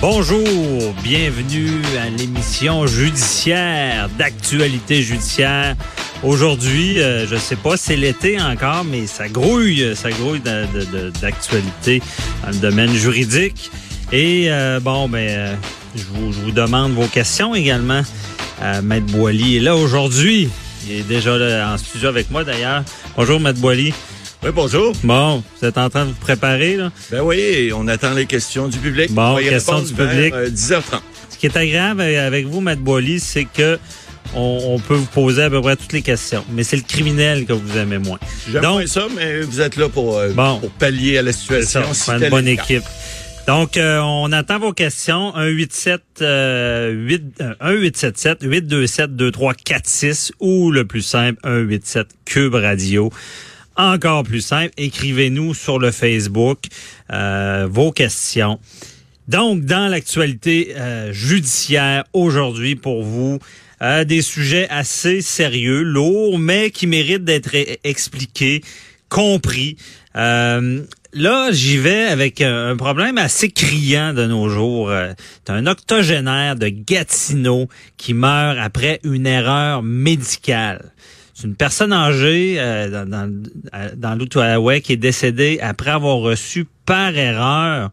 Bonjour, bienvenue à l'émission judiciaire d'actualité judiciaire. Aujourd'hui, euh, je sais pas, c'est l'été encore, mais ça grouille, ça grouille d'actualité dans le domaine juridique. Et euh, bon, ben, euh, je, vous, demande vos questions également. Maître Boily est là aujourd'hui. Il est déjà en studio avec moi d'ailleurs. Bonjour, Maître Boily. Oui, bonjour. Bon, vous êtes en train de vous préparer, là? Ben oui, on attend les questions du public. Bon, questions du public. 10h30. Ce qui est agréable avec vous, Matt Boily, c'est que on, peut vous poser à peu près toutes les questions. Mais c'est le criminel que vous aimez moins. J'aime moins ça, mais vous êtes là pour, euh, pour pallier à la situation. C'est une bonne équipe. Donc, euh, on attend vos questions. 187 euh, 8, 1877 827 2346 ou le plus simple 187 Cube Radio encore plus simple, écrivez-nous sur le Facebook euh, vos questions. Donc, dans l'actualité euh, judiciaire aujourd'hui pour vous, euh, des sujets assez sérieux, lourds, mais qui méritent d'être expliqués, compris. là, j'y vais avec un problème assez criant de nos jours. C'est un octogénaire de Gatineau qui meurt après une erreur médicale. C'est une personne âgée euh, dans, dans, l'Outaouais qui est décédée après avoir reçu par erreur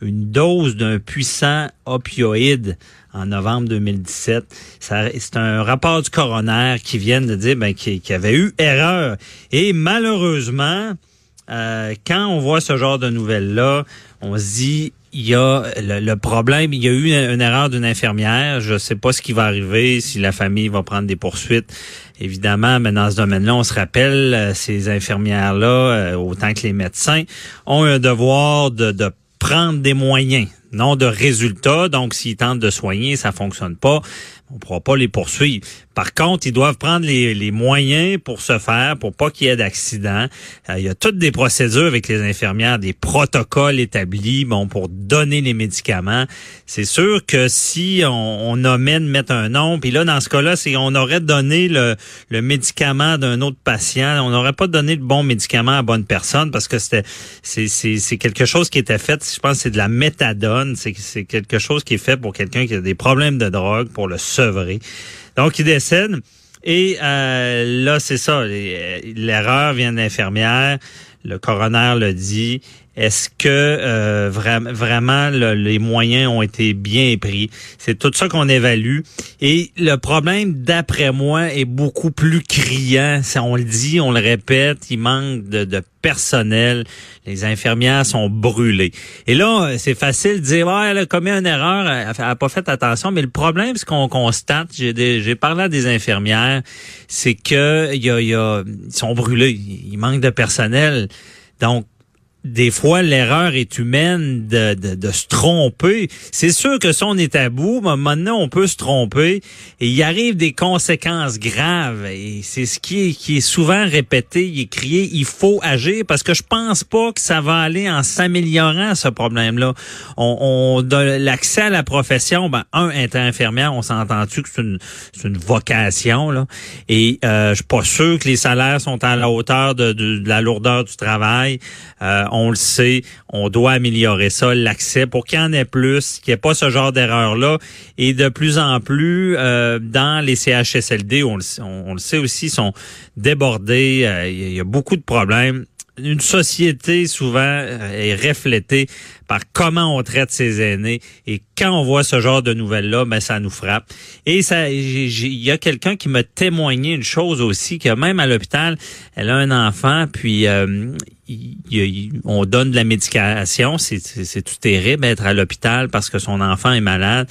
une dose d'un puissant opioïde en novembre 2017. C'est un rapport du coroner qui vient de dire ben, qu'il y avait eu erreur. Et malheureusement, euh, quand on voit ce genre de nouvelles-là, on se dit il y a le, problème, il y a eu une, erreur d'une infirmière. Je ne sais pas ce qui va arriver, si la famille va prendre des poursuites. Évidemment, mais dans ce domaine-là, on se rappelle, euh, ces infirmières-là, euh, autant que les médecins, ont un devoir de, de prendre des moyens, non de résultats. Donc, s'ils tentent de soigner, ça fonctionne pas on pourra pas les poursuivre. Par contre, ils doivent prendre les, les moyens pour se faire, pour pas qu'il y ait d'accident. Euh, il y a toutes des procédures avec les infirmières, des protocoles établis, bon, pour donner les médicaments. C'est sûr que si on, on de mettre un nom, puis là, dans ce cas-là, c'est on aurait donné le, le médicament d'un autre patient, on n'aurait pas donné le bon médicament à la bonne personne parce que c'était c'est, c'est, c'est quelque chose qui était fait, je pense c'est de la méthadone, c'est, c'est quelque chose qui est fait pour quelqu'un qui a des problèmes de drogue, pour le Donc, il décède. Et euh, là, c'est ça. L'erreur vient de l'infirmière. Le coroner le dit. Est-ce que euh, vraiment les moyens ont été bien pris? C'est tout ça qu'on évalue. Et le problème, d'après moi, est beaucoup plus criant. On le dit, on le répète, il manque de, personnel. Les infirmières sont brûlées. Et là, c'est facile de dire, ouais, elle a commis une erreur, elle n'a pas fait attention. Mais le problème, ce qu'on constate, j'ai parlé à des infirmières, c'est que y ils sont brûlés. Il manque de personnel. Donc, des fois, l'erreur est humaine de, de, de se tromper. C'est sûr que si on est à bout, maintenant, on peut se tromper et il arrive des conséquences graves. Et c'est ce qui est, qui est souvent répété, il est crié, il faut agir parce que je pense pas que ça va aller en s'améliorant, ce problème-là. On, on l'accès à la profession, ben, un, être infirmière, on s'entend-tu que c'est une, une vocation, là. Et euh, je suis pas sûr que les salaires sont à la hauteur de, de, la lourdeur du travail. Euh, on le sait, on doit améliorer ça, l'accès, pour qu'il y en ait plus, qu'il n'y ait pas ce genre d'erreur-là. Et de plus en plus, euh, dans les CHSLD, on le, sait aussi, sont débordés, euh, il y a beaucoup de problèmes. Une société souvent euh, est reflétée par comment on traite ses aînés. Et quand on voit ce genre de nouvelles là ben ça nous frappe. Et ça il y a quelqu'un qui m'a témoigné une chose aussi que même à l'hôpital elle a un enfant puis euh, on donne de la médication c'est tout terrible être à l'hôpital parce que son enfant est malade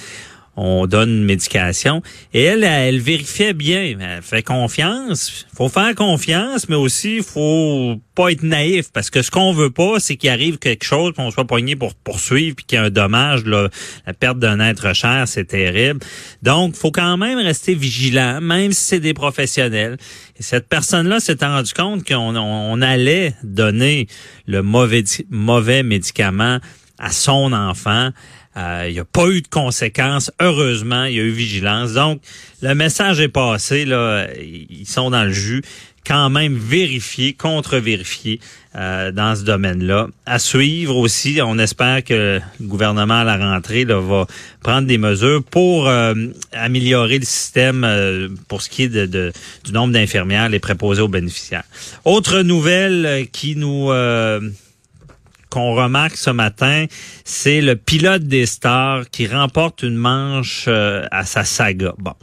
on donne une médication. Et elle, elle, vérifiait bien. Elle fait confiance. faut faire confiance, mais aussi faut pas être naïf parce que ce qu'on veut pas, c'est qu'il arrive quelque chose, qu'on soit poigné pour poursuivre, puis qu'il y a un dommage, la perte d'un être cher, c'est terrible. Donc, faut quand même rester vigilant, même si c'est des professionnels. Et cette personne-là s'est rendu compte qu'on on allait donner le mauvais mauvais médicament à son enfant. Euh, il n'y a pas eu de conséquences. Heureusement, il y a eu vigilance. Donc, le message est passé. Là, ils sont dans le jus. Quand même vérifié, contre-vérifié euh, dans ce domaine-là. À suivre aussi, on espère que le gouvernement à la rentrée là, va prendre des mesures pour euh, améliorer le système pour ce qui est de, du nombre d'infirmières, les préposés aux bénéficiaires. Autre nouvelle qui nous qu'on remarque ce matin, c'est le pilote des stars qui remporte une manche euh, à sa saga. Bon,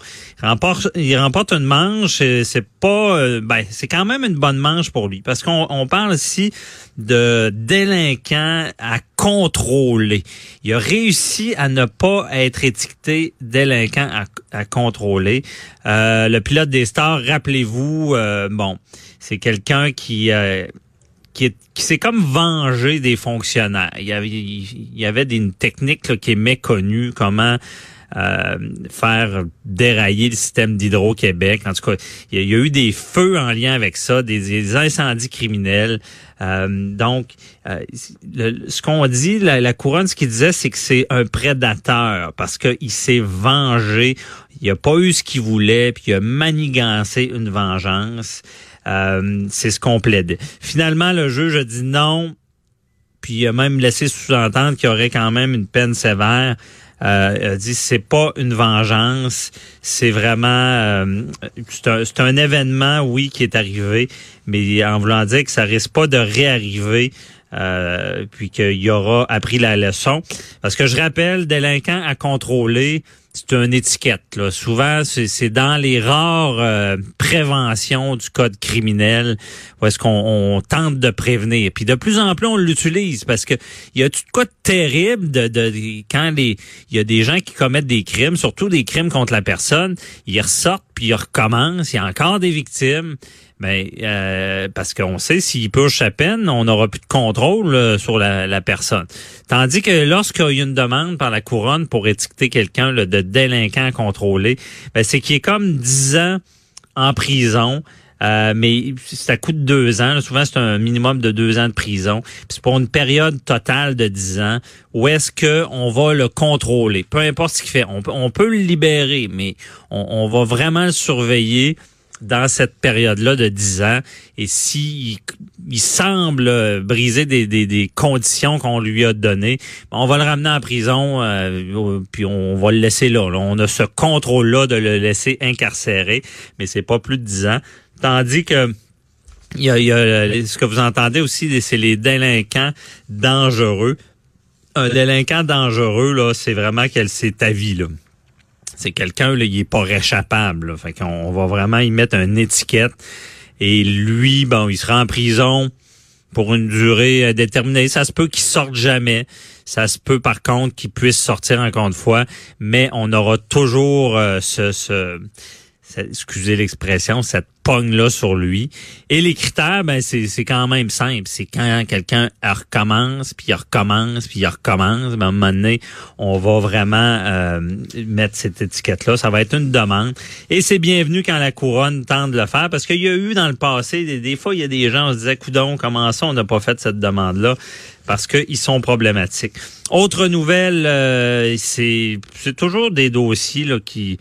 il remporte, il remporte une manche, c'est pas, euh, ben, c'est quand même une bonne manche pour lui parce qu'on parle ici de délinquant à contrôler. Il a réussi à ne pas être étiqueté délinquant à, à contrôler. Euh, le pilote des stars, rappelez-vous, bon, c'est quelqu'un qui qui, s'est comme vengé des fonctionnaires. Il y avait, il y avait une technique qui est méconnue, comment euh, faire dérailler le système d'Hydro-Québec. En tout cas, il y, a, eu des feux en lien avec ça, des, incendies criminels. Euh, donc, euh, ce qu'on dit, la, la, couronne, ce qu'il disait, c'est que c'est un prédateur parce qu'il s'est vengé. Il n'a pas eu ce qu'il voulait, puis il a manigancé une vengeance. Euh, c'est ce qu'on plaide. Finalement, le juge a dit non, puis il a même laissé sous-entendre qu'il y aurait quand même une peine sévère. Euh, il a dit c'est pas une vengeance, c'est vraiment euh, c'est un, événement oui qui est arrivé, mais en voulant dire que ça risque pas de réarriver. Euh, puis qu'il y aura appris la leçon. Parce que je rappelle, délinquant à contrôler, c'est une étiquette. Là. Souvent, c'est dans les rares euh, préventions du code criminel où est-ce qu'on tente de prévenir. Puis de plus en plus, on l'utilise parce que il y a tout quoi de terrible de, de, quand les il y a des gens qui commettent des crimes, surtout des crimes contre la personne, ils ressortent puis ils recommencent. Il y a encore des victimes. Mais euh, parce qu'on sait s'il purge à peine, on n'aura plus de contrôle euh, sur la, personne. Tandis que lorsqu'il y a une demande par la couronne pour étiqueter quelqu'un de délinquant contrôlé, ben, c'est qu'il est comme 10 ans en prison. Euh, mais ça coûte deux ans. Souvent, c'est un minimum de deux ans de prison. Puis c'est pour une période totale de dix ans. Où est-ce que on va le contrôler? Peu importe ce qu'il fait. On, on, peut le libérer, mais on, on va vraiment le surveiller dans cette période-là de 10 ans et s'il il semble briser des, conditions qu'on lui a données, on va le ramener en prison euh, puis on va le laisser là, On a ce contrôle-là de le laisser incarcéré, mais c'est pas plus de 10 ans. Tandis que il y a, ce que vous entendez aussi, c'est les délinquants dangereux. Un délinquant dangereux, là, c'est vraiment qu'elle s'est ta vie, là c'est quelqu'un, il est pas réchappable. Fait qu'on va vraiment y mettre une étiquette. Et lui, bon, il sera en prison pour une durée euh, déterminée. Ça se peut qu'il sorte jamais. Ça se peut par contre qu'il puisse sortir encore une fois, mais on aura toujours euh, ce, excusez l'expression, cette pogne-là sur lui. Et les critères, ben c'est, quand même simple. C'est quand quelqu'un recommence, puis il recommence, puis il recommence, ben, à un moment donné, on va vraiment euh, mettre cette étiquette-là. Ça va être une demande. Et c'est bienvenu quand la couronne tente de le faire, parce qu'il y a eu dans le passé, des, fois, il y a des gens, on se disait, coudon, comment ça, on n'a pas fait cette demande-là? parce qu'ils sont problématiques. Autre nouvelle, euh, c'est, c'est toujours des dossiers là, qui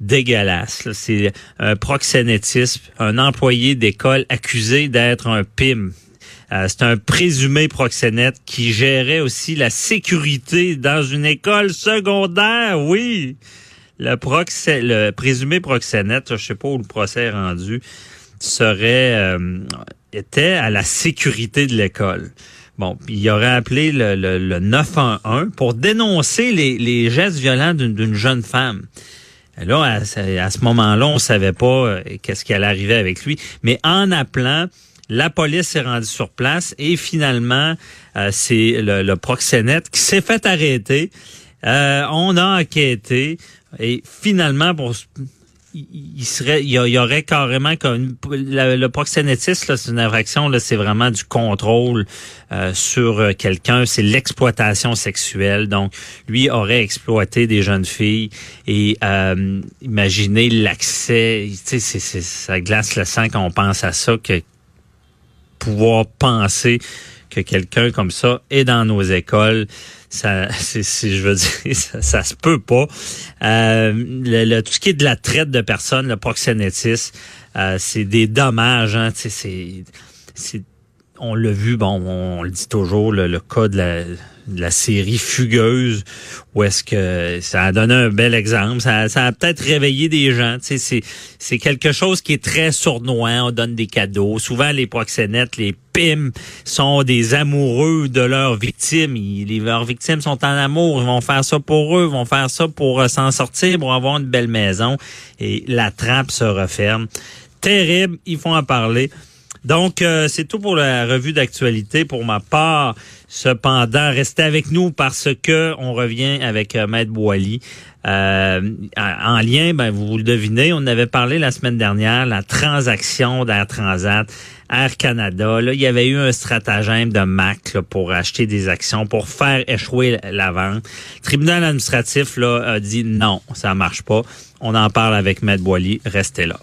dégueulasse. C'est un proxénétisme, un employé d'école accusé d'être un PIM. Euh, c'est un présumé proxénète qui gérait aussi la sécurité dans une école secondaire, oui. Le, présumé proxénète, je sais pas où le procès est rendu, serait euh, était à la sécurité de l'école. Bon, il aurait appelé le, le, le 911 pour dénoncer les gestes violents d'une jeune femme. Là, à, ce moment-là, on savait pas euh, qu'est-ce qui allait arriver avec lui. Mais en appelant, la police s'est rendue sur place et finalement, euh, c'est le, proxénète qui s'est fait arrêter. Euh, on a enquêté et finalement, pour il serait il y, aurait carrément comme le proxénétisme c'est une infraction c'est vraiment du contrôle euh, sur euh, quelqu'un c'est l'exploitation sexuelle. Donc lui aurait exploité des jeunes filles et euh, imaginez l'accès tu sais ça glace le sang quand on pense à ça que pouvoir penser que quelqu'un comme ça est dans nos écoles ça, c'est, je veux dire, ça, se peut pas. Euh, le, tout ce qui est de la traite de personnes, le proxénétisme, euh, c'est des dommages. Hein, c'est, on l'a vu, bon, on, le dit toujours, le, cas de la série Fugueuse, où est-ce que ça a donné un bel exemple. Ça, ça a peut-être réveillé des gens. Tu sais, c'est, quelque chose qui est très sournois. On donne des cadeaux. Souvent, les proxénètes, les pimes, sont des amoureux de leurs victimes. les, leurs victimes sont en amour. Ils vont faire ça pour eux. Ils vont faire ça pour euh, s'en sortir, pour avoir une belle maison. Et la trappe se referme. Terrible. Il faut en parler. Donc, euh, c'est tout pour la revue d'actualité. Pour ma part, cependant, restez avec nous parce que on revient avec euh, Maître Boily. Euh, en lien, ben, vous le devinez, on avait parlé la semaine dernière, la transaction d'Air Transat, Air Canada. Là, il y avait eu un stratagème de Mac pour acheter des actions, pour faire échouer la vente. Le tribunal administratif là, a dit non, ça marche pas. On en parle avec Maître Boily. Restez là.